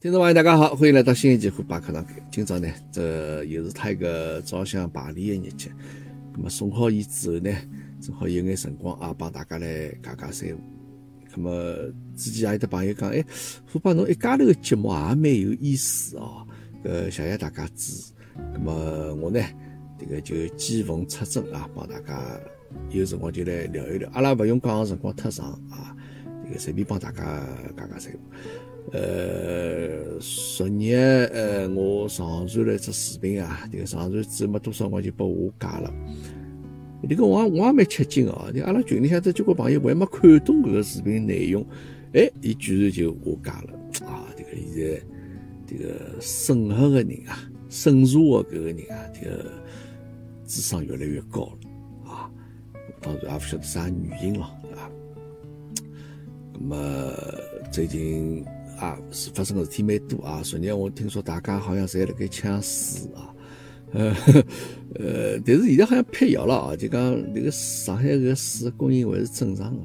听众朋友，大家好，欢迎来到新一期虎爸课堂。今朝呢，这又是他一个照相排练的日节。那么送好伊之后呢，正好有眼辰光啊，帮大家来讲讲三胡。那么之前也有的朋友讲，哎，虎爸侬一家头的节目也蛮有意思哦，呃，谢谢大家支持。那么我呢，这个就见缝插针啊，帮大家有辰光就来聊一聊。阿拉不用讲辰光太长啊，这个随便帮大家讲讲三胡。呃，昨日呃，我上传了一只视频啊，这个上传之后没多少，我就把我加了。这个我我也蛮吃惊哦，你阿拉群里向这交关朋友还没看懂搿个视频内容，哎，伊居然就我加了啊！这个现在这个审核的人啊，审查的搿个人啊，这个智商越来越高了啊！当然也不晓得啥原因了啊。那么最近。啊，发生的事体蛮多啊！昨日我听说大家好像侪辣盖抢水啊，呃 呃，但是现在好像辟谣了啊，就讲那个上海个水供应还是正常的。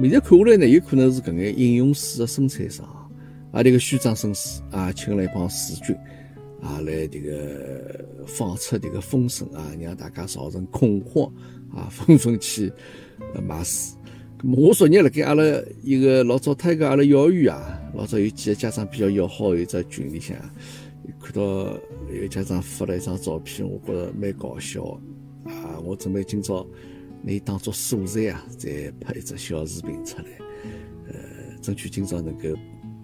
现在看下来呢，有可能是搿眼饮用水的生产商啊，这个虚张声势啊，请了一帮水军啊，来这个放出这个风声啊，让大家造成恐慌啊，纷纷去买水。我昨日辣盖阿拉一个老早他一个阿拉幼儿园啊，老早有几个家长比较要好的一只群里向，看到有家长发了一张照片，我觉着蛮搞笑的啊！我准备今朝拿伊当做素材啊，再拍一只小视频出来，呃，争取今朝能够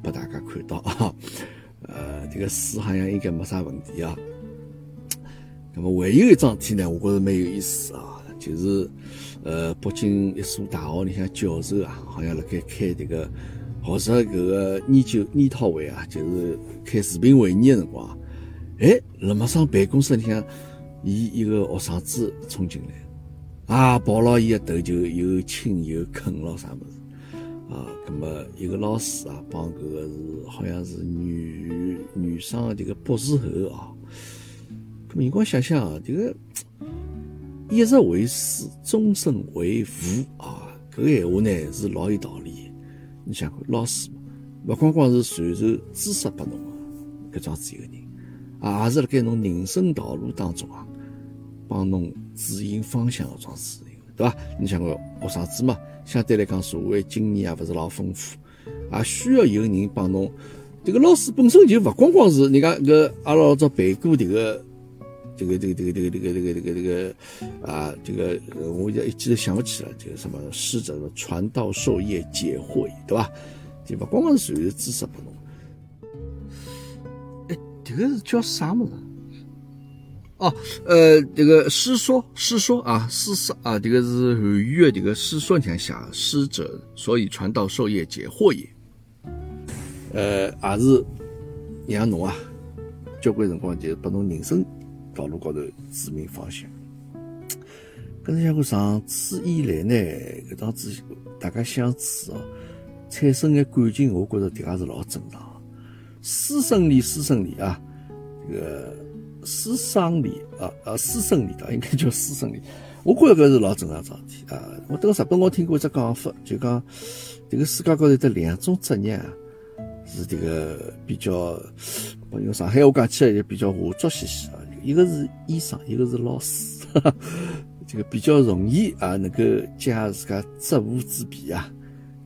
拨大家看到啊。呃，这个水好像应该没啥问题啊。那么还有一桩事体呢，我觉着蛮有意思啊。就是，呃，北京一所大学里向教授啊，好像辣盖开这个学术搿个研究研讨会啊，就是开视频会议的辰光，哎，辣么上办公室里向，伊一个学生子冲进来，啊，抱牢伊个头就又亲又啃咯啥物事，啊，葛么一个老师啊，帮搿个是好像是女女生的这个博士后啊，葛么你光想想啊，这个。一日为师，终身为父啊！搿个闲话呢是老有道理。你想看老师嘛，勿光光是传授知识拨侬搿桩子一个人，啊，也是辣盖侬人生道路当中啊，帮侬指引方向搿桩事情，对伐？你想看学生子嘛，相对来讲社会经验也勿是老丰富，啊，需要有人帮侬。这个老师本身就勿光光是，你看搿阿拉老早背过迭个。这个这个这个这个这个这个这个啊，这个我一记都想不起来，这个什么师者传道授业解惑，对吧？就不光光是属于知识不同。哎，这个是叫啥么子？哦，呃，这个师说师说啊，师说啊，这个是汉语的这个师说，你看写师者，所以传道授业解惑也。呃，也是让侬啊，交关辰光就拨侬人生。道路高头指明方向。跟着像我上次以来呢，搿桩子大家相处哦，产生眼感情，我觉着迭个是老正常。师生恋，师生恋啊，这个师生恋啊啊，师生恋，应该叫师生恋。我觉着搿是老正常桩事体啊。我等日本我听过一只讲法，就讲这个世界高头得两种职业啊，是这个比较，用上海话讲起来就比较下作兮兮啊。一个是医生，一个是老师，这个比较容易啊，能够借自家职务之便啊，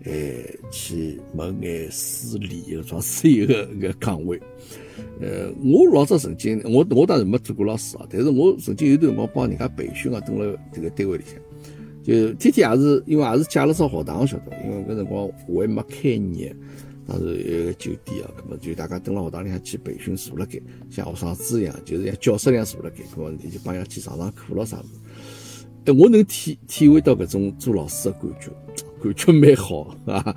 哎，去谋眼私利的桩是一个个岗位。呃，我老早曾经，我我当然没做过老师啊，但是我曾经有段辰光帮人家培训啊，等了这个单位里向，就天天也是，因为也是借了只学堂，晓得，因为搿辰光我还没开业。当时一个酒店啊，那么就大家蹲辣学堂里向去培训，坐辣盖，像学生子一样，就是像教室里样坐辣盖，那么你就帮人家去上上课咯啥子。哎，我能体体会到搿种做老师的感觉，感觉蛮好啊。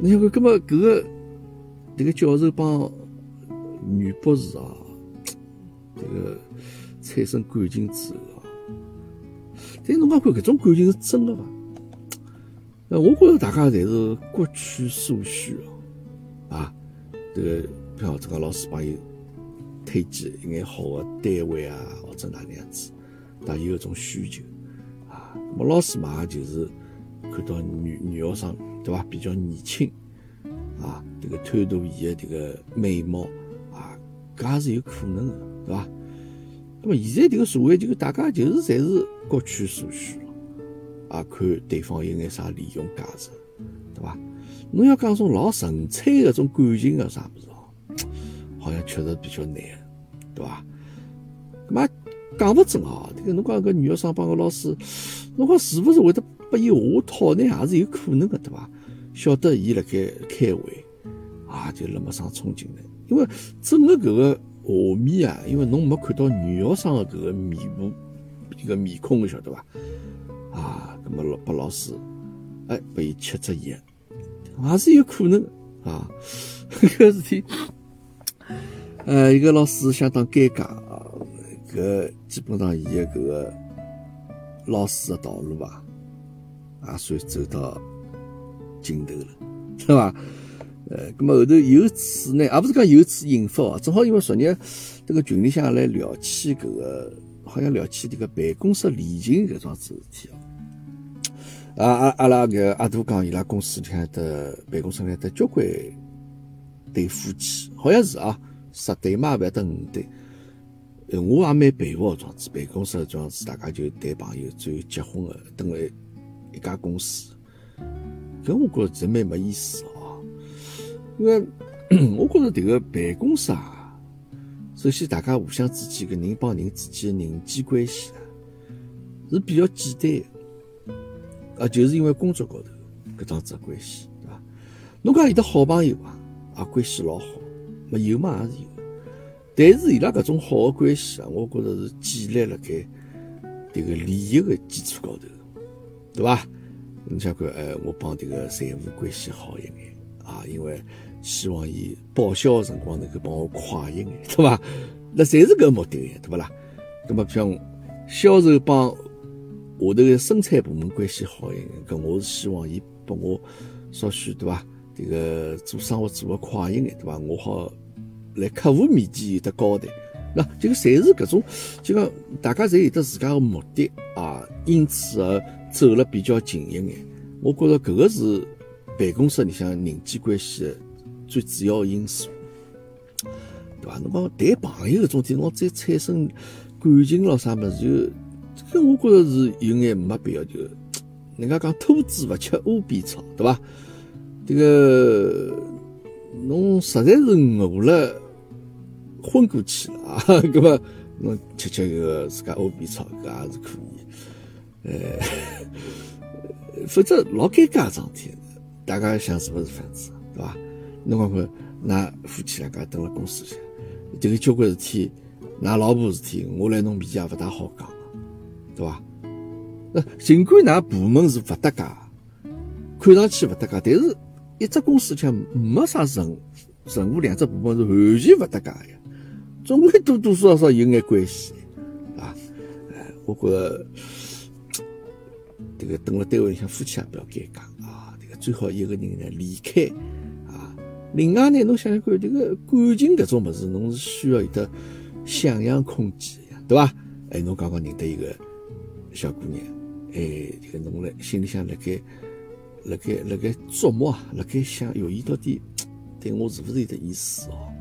你想看，搿么搿个这个教授帮女博士啊，这个产生感情之后啊，但侬讲看搿种感情是真的伐？那我觉着大家侪是各取所需哦。这个比方这个老师帮伊推荐一眼好的单位啊，或者哪能样子，他有一种需求啊。那么老师嘛，就是看到女女学生对吧，比较年轻啊，这个贪图伊的这个美貌啊，搿也是有可能的，对伐？那么现在这个社会，就大家就是侪是各取所需了啊，看对方有眼啥利用价值，对伐？侬要讲种老纯粹的种感情啊啥物事哦，好像确实比较难，对伐？嘛讲勿准哦，这个侬讲搿女学生帮个老师，侬讲是勿是会得拨伊下套呢？也是有可能的，对伐？晓得伊辣盖开会啊，就辣么上冲进来，因为整个搿个画面啊，因为侬没看到女学生的搿个面部一个面孔，晓得伐？啊，搿么老拨老师哎拨伊吃只眼。还是有可能啊，搿 事体，呃，一个老师相当尴尬啊，搿基本上伊的搿个老师的道路吧，也算走到尽头了，是吧？呃，咁么后头由此呢，也不是讲由此引发啊，正好因为昨日这个群里向来聊起搿个，好像聊起这个办公室恋情搿桩子事体哦。啊啊！阿拉个阿杜讲，伊拉公司里向的办公室里的交关对夫妻，好像是啊，十对嘛，勿晓得五对。呃我也蛮佩服搿桩子，办公室搿桩子，大家就谈朋友，最后结婚的，等了一家公司。搿我觉着真蛮没意思哦，因为我觉着迭个办公室啊，首先大家互相之间个人帮人之间的人际关系啊，是比较简单。啊，就是因为工作高头搿桩子关系，对伐？侬讲有的好朋友啊，啊关系老好，没有嘛也是有。但是伊拉搿种好的关系啊，我觉着是建立辣盖迭个利益的基础高头，对伐？侬想看，哎，我帮迭个财务关系好一眼啊，因为希望伊报销的辰光能够帮我快一眼，对伐？那侪是搿目的，对勿啦？葛末像销售帮下头个生产部门关系好一点，搿我是希望伊拨我稍许对伐？这个做生活做得快一眼对伐？我好来客户面前有得交代。那这个侪是搿种，就讲大家侪有得自家个目的啊，因此而走了比较近一眼。我觉着搿个是办公室里向人际关系的最主要因素，对伐？侬讲谈朋友搿种地，侬再产生感情咯啥物事就。这个我觉着是有眼没必要，就 人家讲兔子勿吃窝边草，对伐？这个侬实在是饿了昏过去了啊，搿么侬吃吃个自家窝边草，搿也是可以。呃，否则老尴尬桩事体，大家想是勿是这样子，对伐？侬看看，那夫妻两家蹲辣公司里，这个交关事体，㑚老婆事体，我来侬面前也勿大好讲。对伐？呃尽管㑚部门是勿搭界，看上去勿搭界，但是一只公司里向没啥任任务，两只部门是完全勿搭界的，总归多多少少有眼关系，啊，哎，我觉着这个等了单位里向夫妻也不要尴尬啊，这个最好一个人呢离开啊。另外呢，侬想想看，这个感情搿种物事，侬是需要有得想象空间呀，对伐？哎，侬刚刚认得一个。小姑娘，哎，这个侬来心里向辣盖辣盖辣盖琢磨啊，辣盖想，哟，伊到底对我是勿是有点意思哦？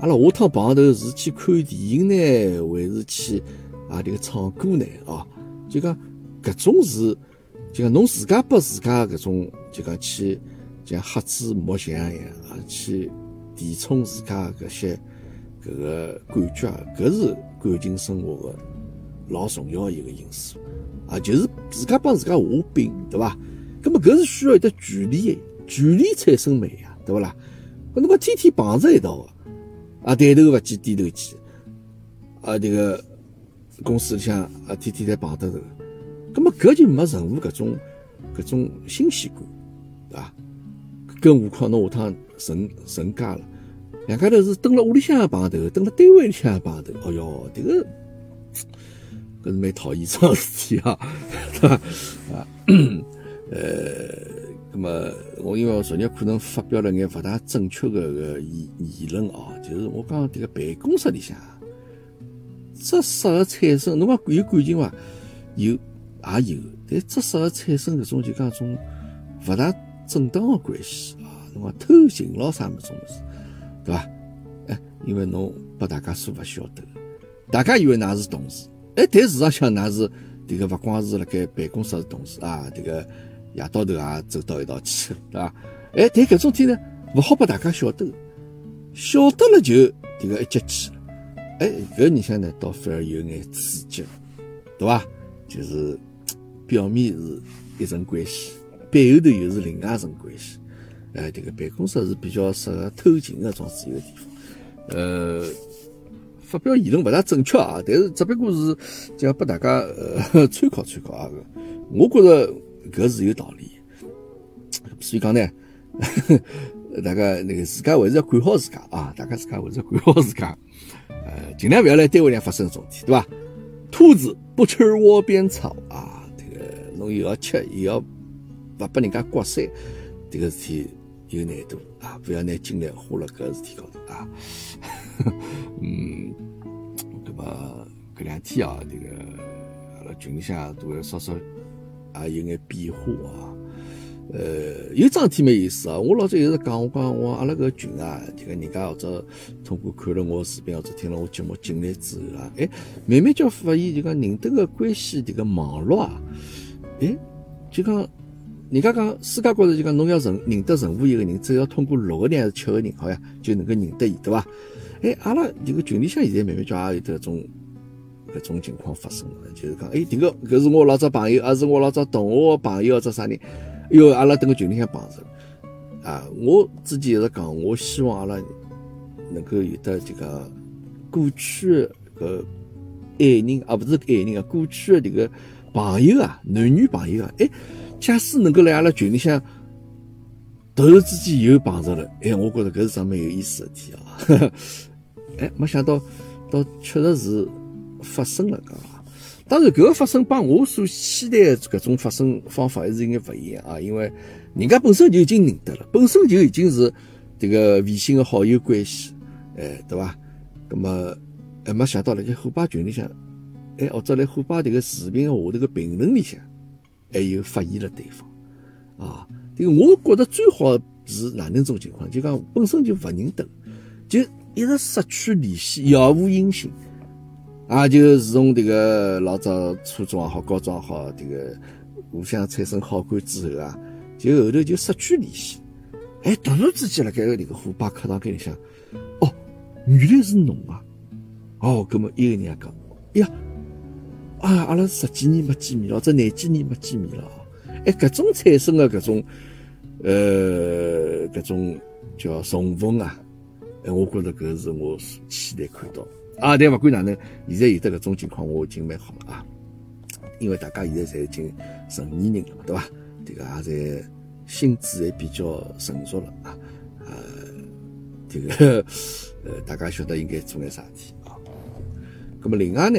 阿拉下趟碰头是去看电影呢，还是去啊这个唱歌呢？哦，就讲搿种是，就讲侬自家拨自家搿种，就讲去像瞎子摸象一样啊，去填充自家搿些搿个感觉啊，搿是感情生活的。老重要一个因素啊，就是自家帮自家下饼，对伐？那么搿是需要一得距离，距离产生美呀，对勿啦？搿侬讲天天碰着一道啊，抬头勿见低头见啊，这个公司里向啊，天天在碰得头，那么搿就没任何搿种搿种新鲜感，对伐？更何况侬下趟成成家了，两家头是蹲辣屋里向也碰头，蹲辣单位里向也碰头，哦哟，这个。搿是蛮讨厌桩事体啊，对伐？啊，呃，那么我因为我昨日可能发表了眼勿大正确的个言言论哦，就是我讲迭个办公室里向，只适合产生，侬讲有感情伐？有也有，但只适合产生搿种就讲种勿大正当的关系啊，侬讲偷情咯啥么种物事，对伐？哎，因为侬拨大家所勿晓得，大家以为㑚是同事，哎，但事实上㑚是迭个勿光是辣盖办公室是同事啊，迭个夜到头也走到一道去，对伐？哎，但搿种天呢，勿好拨大家晓得，晓得了就迭个一接去了，哎，搿里向呢倒反而有眼刺激，对伐？就是表面是一层关系，背后头又是另外一层关系。哎，这个办公室是比较适合偷情的种自由的地方。呃，发表言论勿大正确啊，但是只不过是讲拨大家参考参考啊。我觉着搿是有道理。所以讲呢，大家那个自家还是要管好自家啊，大家自家还是要管好自家。呃，尽量勿要来单位里发生这种事体，对伐？兔子不吃窝边草啊，这个侬又要吃，又要勿拨人家刮腮，这个事体有难度啊！不要拿精力花辣搿事体高头啊。嗯，那么搿两天啊，这个阿拉群里向都会稍稍也有眼变化啊。呃，有桩事体蛮有意思啊！我老早一直讲，我讲我阿拉搿群啊，这个人家或者通过看了我视频或者听了我节目进来之后啊，哎，慢慢就发现就讲人的个关系迭个网络啊，哎，就讲人家讲世界高头就讲侬要认认得任何一个人，只要通过六个人还是七个人，好像就能够认得伊，对伐？哎，阿拉这个群里向现在慢慢叫也有得种搿种情况发生了，就是讲，哎，迭个搿是我老早朋友，还是我老早同学朋友或者啥人？因为阿拉等个群里向碰着，啊，我之前一直讲，我希望阿拉能够有得这个过去搿爱人啊，不是爱人啊，过去的这个朋友啊，男女朋友啊，哎，假使能够来阿拉群里向突然之间又碰着了，哎，我觉着搿是桩蛮有意思的事体啊，哎，没想到，倒确实是发生了，噶。当然，搿个发生帮我所期待的搿种发生方法还是有眼勿一样啊，因为人家本身就已经认得了，本身就已经是这个微信的好友关系，哎，对伐？那么还没想到辣盖虎爸群里向，哎，或者辣虎爸这个视频下头个评论里向，还有发现了对方啊。这个我觉得最好是哪能种情况？就讲本身就勿认得，就一直失去联系，杳无音信。啊，就自从这个老早初中也好，高中也好，这个互相产生好感之后啊，就后头就失去联系。哎，突然之间辣盖个这个虎爸课堂间里向，哦，原来是侬啊！哦，搿么一个人也讲，呀，啊，阿拉十几年没见面了，这廿几年没见面了。哎，搿种产生的搿种，呃，搿种叫重逢啊，哎，我觉着搿是我期待看到。啊，但勿管哪能，现在有的搿种情况，我已经蛮好了啊。因为大家现在侪已经成年人了嘛，对伐？这个也在心智也比较成熟了啊。呃，这个呃，大家晓得应该做眼啥事体啊。那么另外呢，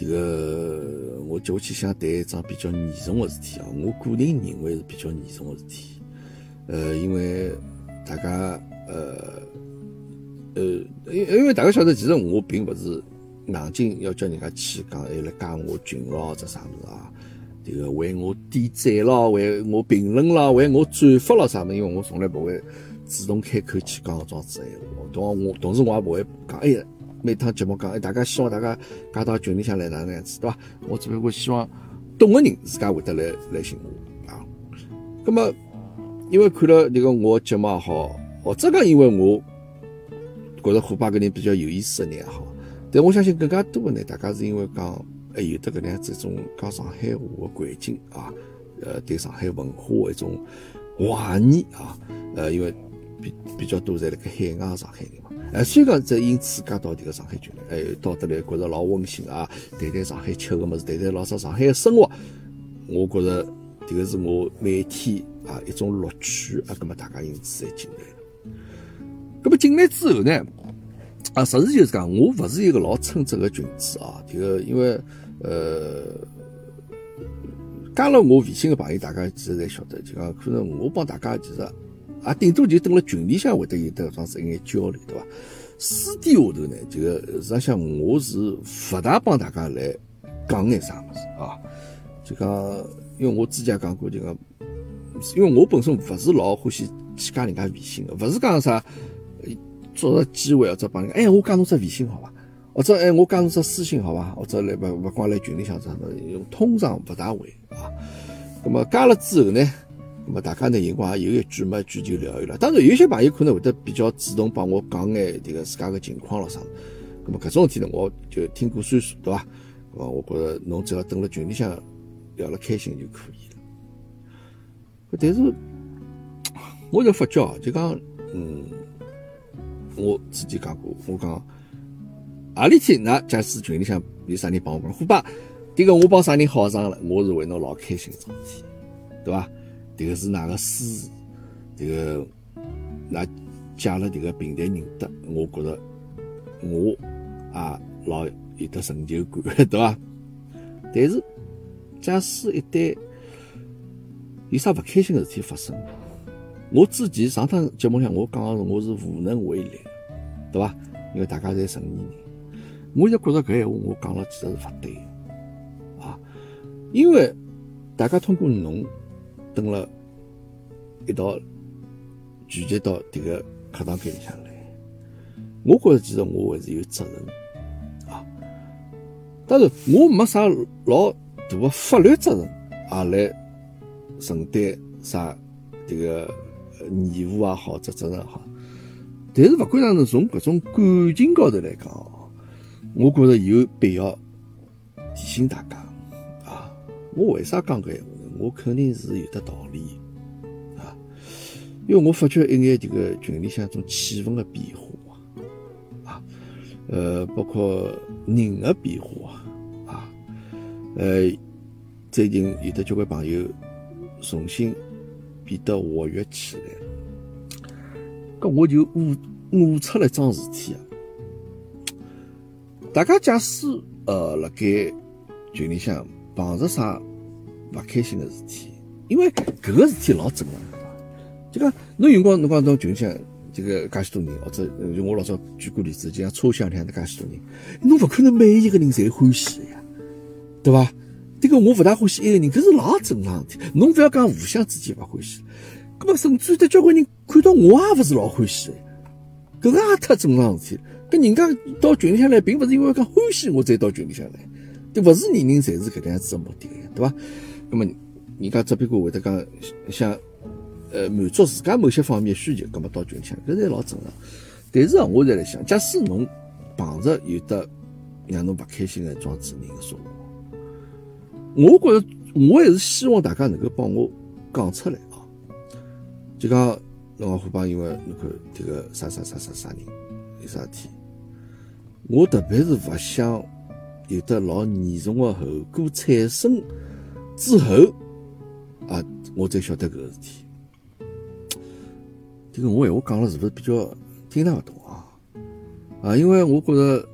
这个我接下去想谈一桩比较严重的事体啊。我个人认为是比较严重的事体。呃，因为大家呃。呃，因因为大家晓得，其实我并不是硬劲要叫人家去讲，还来加我群咯，或者啥物事啊？这个为我点赞咯，为我评论咯，为我转发咯啥么？因为我从来不会主动开口去讲搿种子闲话。同我同时我也不会讲，哎呀，每趟节目讲，哎，大家希望大家加到群里向来哪能样子，对伐？我只不过希望懂个人自家会得来来寻我啊。那么，因为看了这个我节目也好，或者讲因为我。觉着虎爸搿人比较有意思的人也好，但我相信更加多的呢，大家是因为讲还有得搿能样子一种讲上海话的环境啊，呃，对上海文化的一种怀念啊，呃，因为比比较多在辣盖海外上海人嘛，哎，所以讲在因此加到迭个上海群来，哎，到得来觉着老温馨啊，谈谈上海吃个物事，谈谈老早上海的生活，我觉着迭个是我每天啊一种乐趣啊，葛么大家因此才进来。那么进来之后呢，啊，实事求是讲，我不是一个老称职的群主啊。这个因为呃，加了我微信的朋友，大家其实侪晓得，就讲可能我帮大家其实啊，顶多就等了群里向会得有得桩子一眼交流，对伐？私底下头呢，这个实际上我是不大帮大家来讲眼啥物事啊。就讲，因为我之前讲过，就讲因为我本身勿是老欢喜去加人家微信的，勿是讲啥，抓着机会或者帮人家，哎，我加侬只微信好伐？或者哎，我加侬只私信好伐？或者来勿勿光来群里向啥么，通常勿大会啊。那么加了之后呢，那么大家呢，辰光也有一句没一句就聊一聊。当然，有些朋友可能会得比较主动帮我讲眼迭个自家个情况了啥。那么搿种事体呢，我就听过算数，对伐？哦，我觉着侬只要等辣群里向聊了开心就可以了。但是，我就发觉就讲，嗯，我之前讲过，我讲何里天，那假使群里向有啥人帮我讲，虎爸，迭个我帮啥人好上了，我是为侬老开心桩事体，对伐？迭个是哪个师，迭个那借了迭个平台认得，我觉着我啊老。有得成就感，对伐？但是，假使一旦有啥勿开心的事体发生，我之前上趟节目上我讲个是我是无能为力，对伐？因为大家侪成年人，我就觉着搿闲话我讲了其实是勿对啊。因为大家通过侬等了一道聚集到迭个课堂间里向来，我觉着其实我还是有责任啊。当然，我没啥老大的法律责任啊，来承担啥这个义务也好，责任也好。但是，勿管哪能，从搿种感情高头来讲，我觉着有必要提醒大家啊。我为啥讲搿闲话？我肯定是有的道理啊，因为我发觉一眼这个群里向种气氛的变化啊，呃，包括人的变化啊。呃，最近有的交关朋友重新变得活跃起来，搿我就悟悟出了桩事体啊！大家假使呃辣盖群里向碰着啥勿开心的事体，因为搿个事体老正常，就讲侬有辰光侬讲到群里向这个介许多人，或者就我老早举过例子，就像车厢里向的介许多人，侬勿可能每一个人侪欢喜个呀。对伐？这个我勿大欢喜一个人，搿是老正常事体。侬勿要讲互相之间勿欢喜，搿么甚至有的交关人看到我也勿是老欢喜的，搿个也太正常事体。搿人家到群里向来，并勿是因为讲欢喜我才到群里向来，对，勿是人人侪是搿能样子个目的个呀，对伐？搿么人家只不过会得讲想呃满足自家某些方面需求，搿么到群里向，搿才老正常。但是啊，我在来想，假使侬碰着有的。让侬勿开心的桩子人说话，我觉着我还是希望大家能够帮我讲出来啊！就讲侬讲虎爸，因为侬看这个啥啥啥啥啥人有啥事体，我特别是勿想有的老严重的后果产生之后啊，我才晓得搿个事体。这个我闲话讲了是不是比较听得勿懂啊？啊，因为我觉着。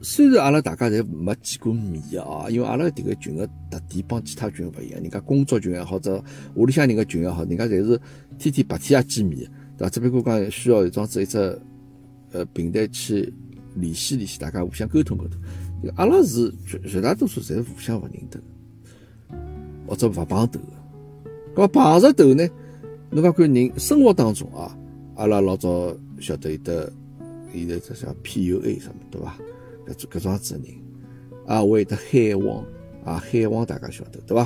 虽然阿拉大家侪没见过面啊，因为阿拉迭个群个特点帮其他群勿一样，人家工作群也好，者屋里向人个群也好，人家侪是天天白天也见面，对伐？只不过讲需要一桩子一只呃平台去联系联系，大家互相沟通沟通。阿拉是绝绝大多数侪互相勿认得，或者勿碰头个。搿碰着头呢，侬讲看人生活当中啊，阿拉老早晓得有的现在这叫 PUA 什么，对伐？搿种搿种子人啊，会得海王啊，海王大家晓得对伐？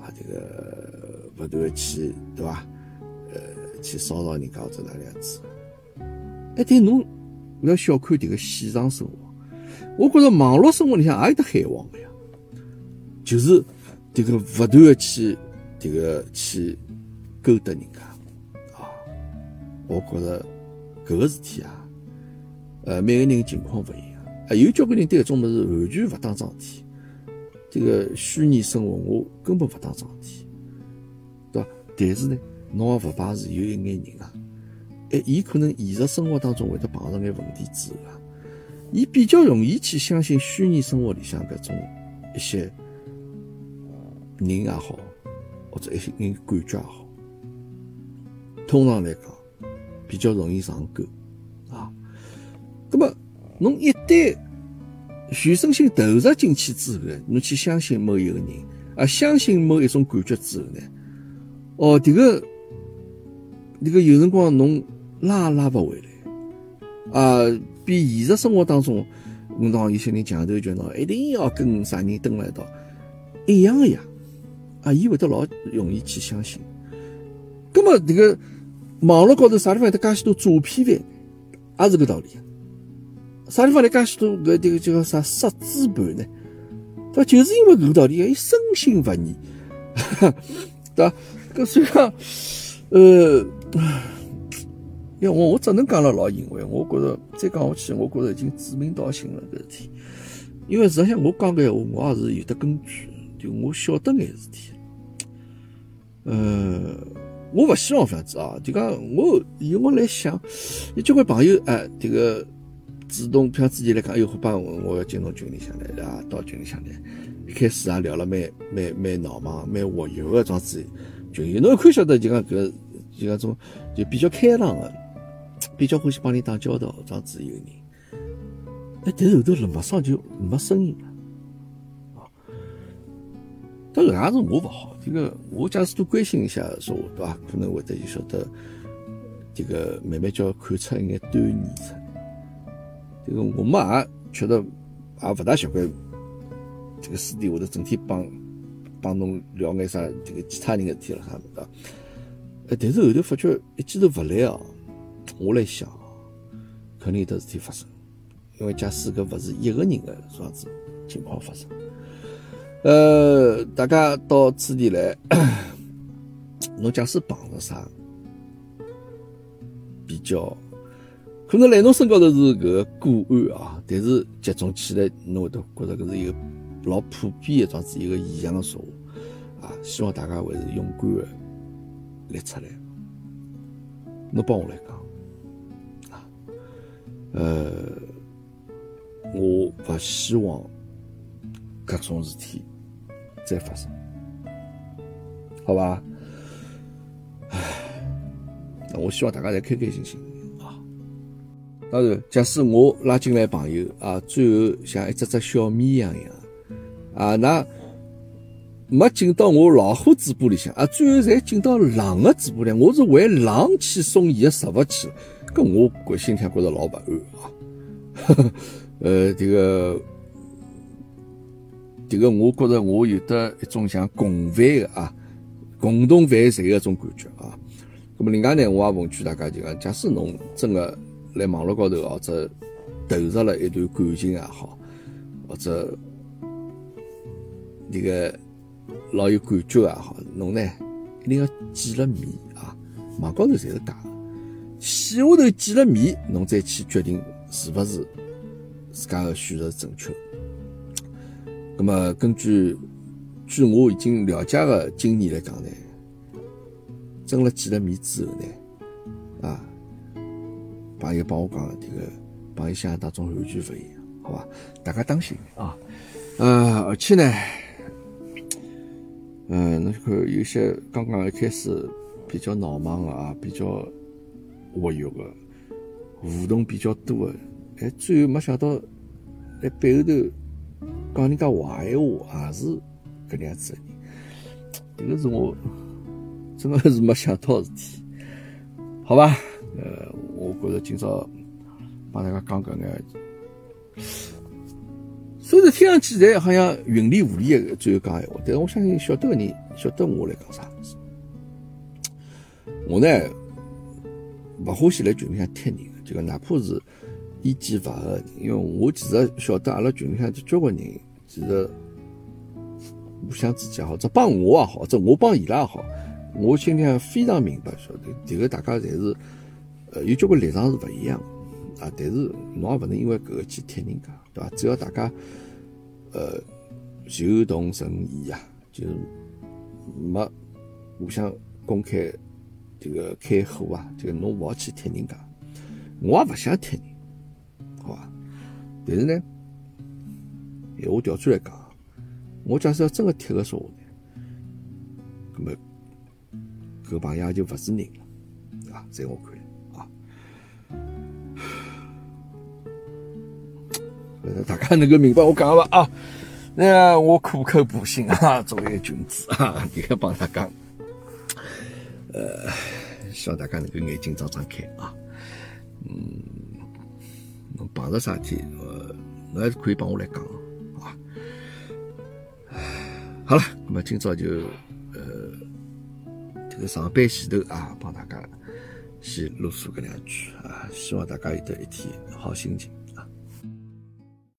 啊，这个不断去对伐？呃，去骚扰人家或者哪能样子？哎，但侬勿要小看迭个线上生活，我觉着网络生活里向也有得海王个呀，就是迭个不断的去迭个去勾搭人家啊，我觉着搿个事体啊，呃，每个人情况勿一样。还有交关人对搿种物事完全勿当桩事体，这个虚拟生活我根本勿当桩事体，对伐？但是呢，侬也勿排除有一眼人啊，哎，伊可能现实生活当中会得碰着眼问题之后啊，伊比较容易去相信虚拟生活里向搿种一些人也好，或者一些人感觉也好，通常来讲比较容易上钩啊，那么。侬一旦全身心投入进去之后，侬去相信某一个人，啊，相信某一种感觉之后呢，哦，这个，这个有辰光侬拉也拉不回来，啊，比现实生活当中，我当有些人强头叫喏，一定要跟啥人蹲辣一道，一样的呀，啊，伊会得老容易去相信。那么这个网络高头啥地方有得介许多诈骗犯，也是个道理。啥地方来介许多搿这个叫啥杀猪盘呢？对吧？就是因为搿个道理，伊深信不疑，对吧？搿所以讲，呃，要我我只能讲了老隐晦，我觉着再讲下去，我觉着已经指名道姓了搿事体。因为实际上我讲搿闲话，我也是有得根据，就我晓得眼事体。呃，我勿希望这样子啊，就讲我有我来想，有交关朋友哎，这个。主动像之前来讲，哎呦，帮我我要进侬群里向来啊，到群里向来，一开始也聊了蛮蛮蛮闹忙、蛮活跃个桩子群友，侬可以晓得就讲搿就讲种就比较开朗个，比较欢喜帮人打交道这样子有人。哎，但是后头了马上就没声音了！但搿也是我勿好，这个我假使多关心一下说话，对伐？可能会得就晓得这个慢慢叫看出一眼端倪出。这个我们也觉得也不大习惯，这个私底下头整天帮帮侬聊眼啥这个其他人的事体了啥的，哎，但是后头发觉一记头不来啊，我来想，肯定有得事体发生，因为假使搿勿是一个人的这样子情况发生，呃，大家到此地来，侬假使碰着啥比较。可能来侬身高头是搿个个案啊，但是集中起来，侬会得觉着搿是一个老普遍的这样子一个现象的说话啊。希望大家还是勇敢的列出来。侬帮我来讲啊，呃，我勿希望搿种事体再发生，好吧？唉，那我希望大家侪开开心心啊。当然，假使我拉进来朋友啊，最后像一只只小绵羊一样啊，那没进到我老虎嘴巴里向啊，最后侪进到狼的嘴巴里，我是为狼去送伊的食物去，搿我我心里觉着老不安啊。呃，这个这个，我觉着我有得一种像共犯的啊，共同犯罪的一种感觉啊。那么另外呢，我也奉劝大家，就讲，假使侬真的。来网络高头或者投入了一段感情也好，或者那个老有感觉也好，侬呢一定要见了面啊，网高头侪是假的，线下头见了面，侬再去决定是不是自家的选择正确。那么根据据我已经了解的经验来讲呢，真了几了米之后呢，啊。朋友帮我讲，这个朋友想当中完全不一样，好吧？大家当心啊！呃，而且呢，嗯，侬看有些刚刚一开始比较闹忙的啊，比较活跃的，互动比较多的，哎，最后没想到在背后头讲人家坏话，也是搿样子的人，这个是我真的是没想到事体，好吧？呃。我觉着今朝帮大家讲搿眼，虽然听上去侪好像云里雾里的最后讲闲话，但是我相信晓得个人晓得我来讲啥事。我呢勿欢喜来群里向踢人，就讲哪怕是意见勿合，因为我其实晓得阿拉群里向交关人，其实互相之间好，者帮我也好，者我帮伊拉也好，我心里向非常明白，晓得这个大家侪是。呃，有交关立场是勿一样啊，但是侬也勿能因为搿个去踢人家，对伐？只要大家呃求同存异啊，就是没互相公开这个开火啊，就侬勿好去踢人家，我也勿想踢人，但是呢，我调转来讲，我假设要真个踢个说话呢，搿么搿朋友也就勿是人了，啊，在我看来，啊。大家能够明白我讲伐啊？那我苦口婆心啊，作为一个君子啊，也要帮他讲。呃，希望大家能够眼睛张张开啊。嗯，侬碰着啥事体，呃侬还是可以帮我来讲啊。好了，那么今朝就呃，这个上班前头啊，帮大家先啰嗦搿两句啊，希望大家有得一天好心情。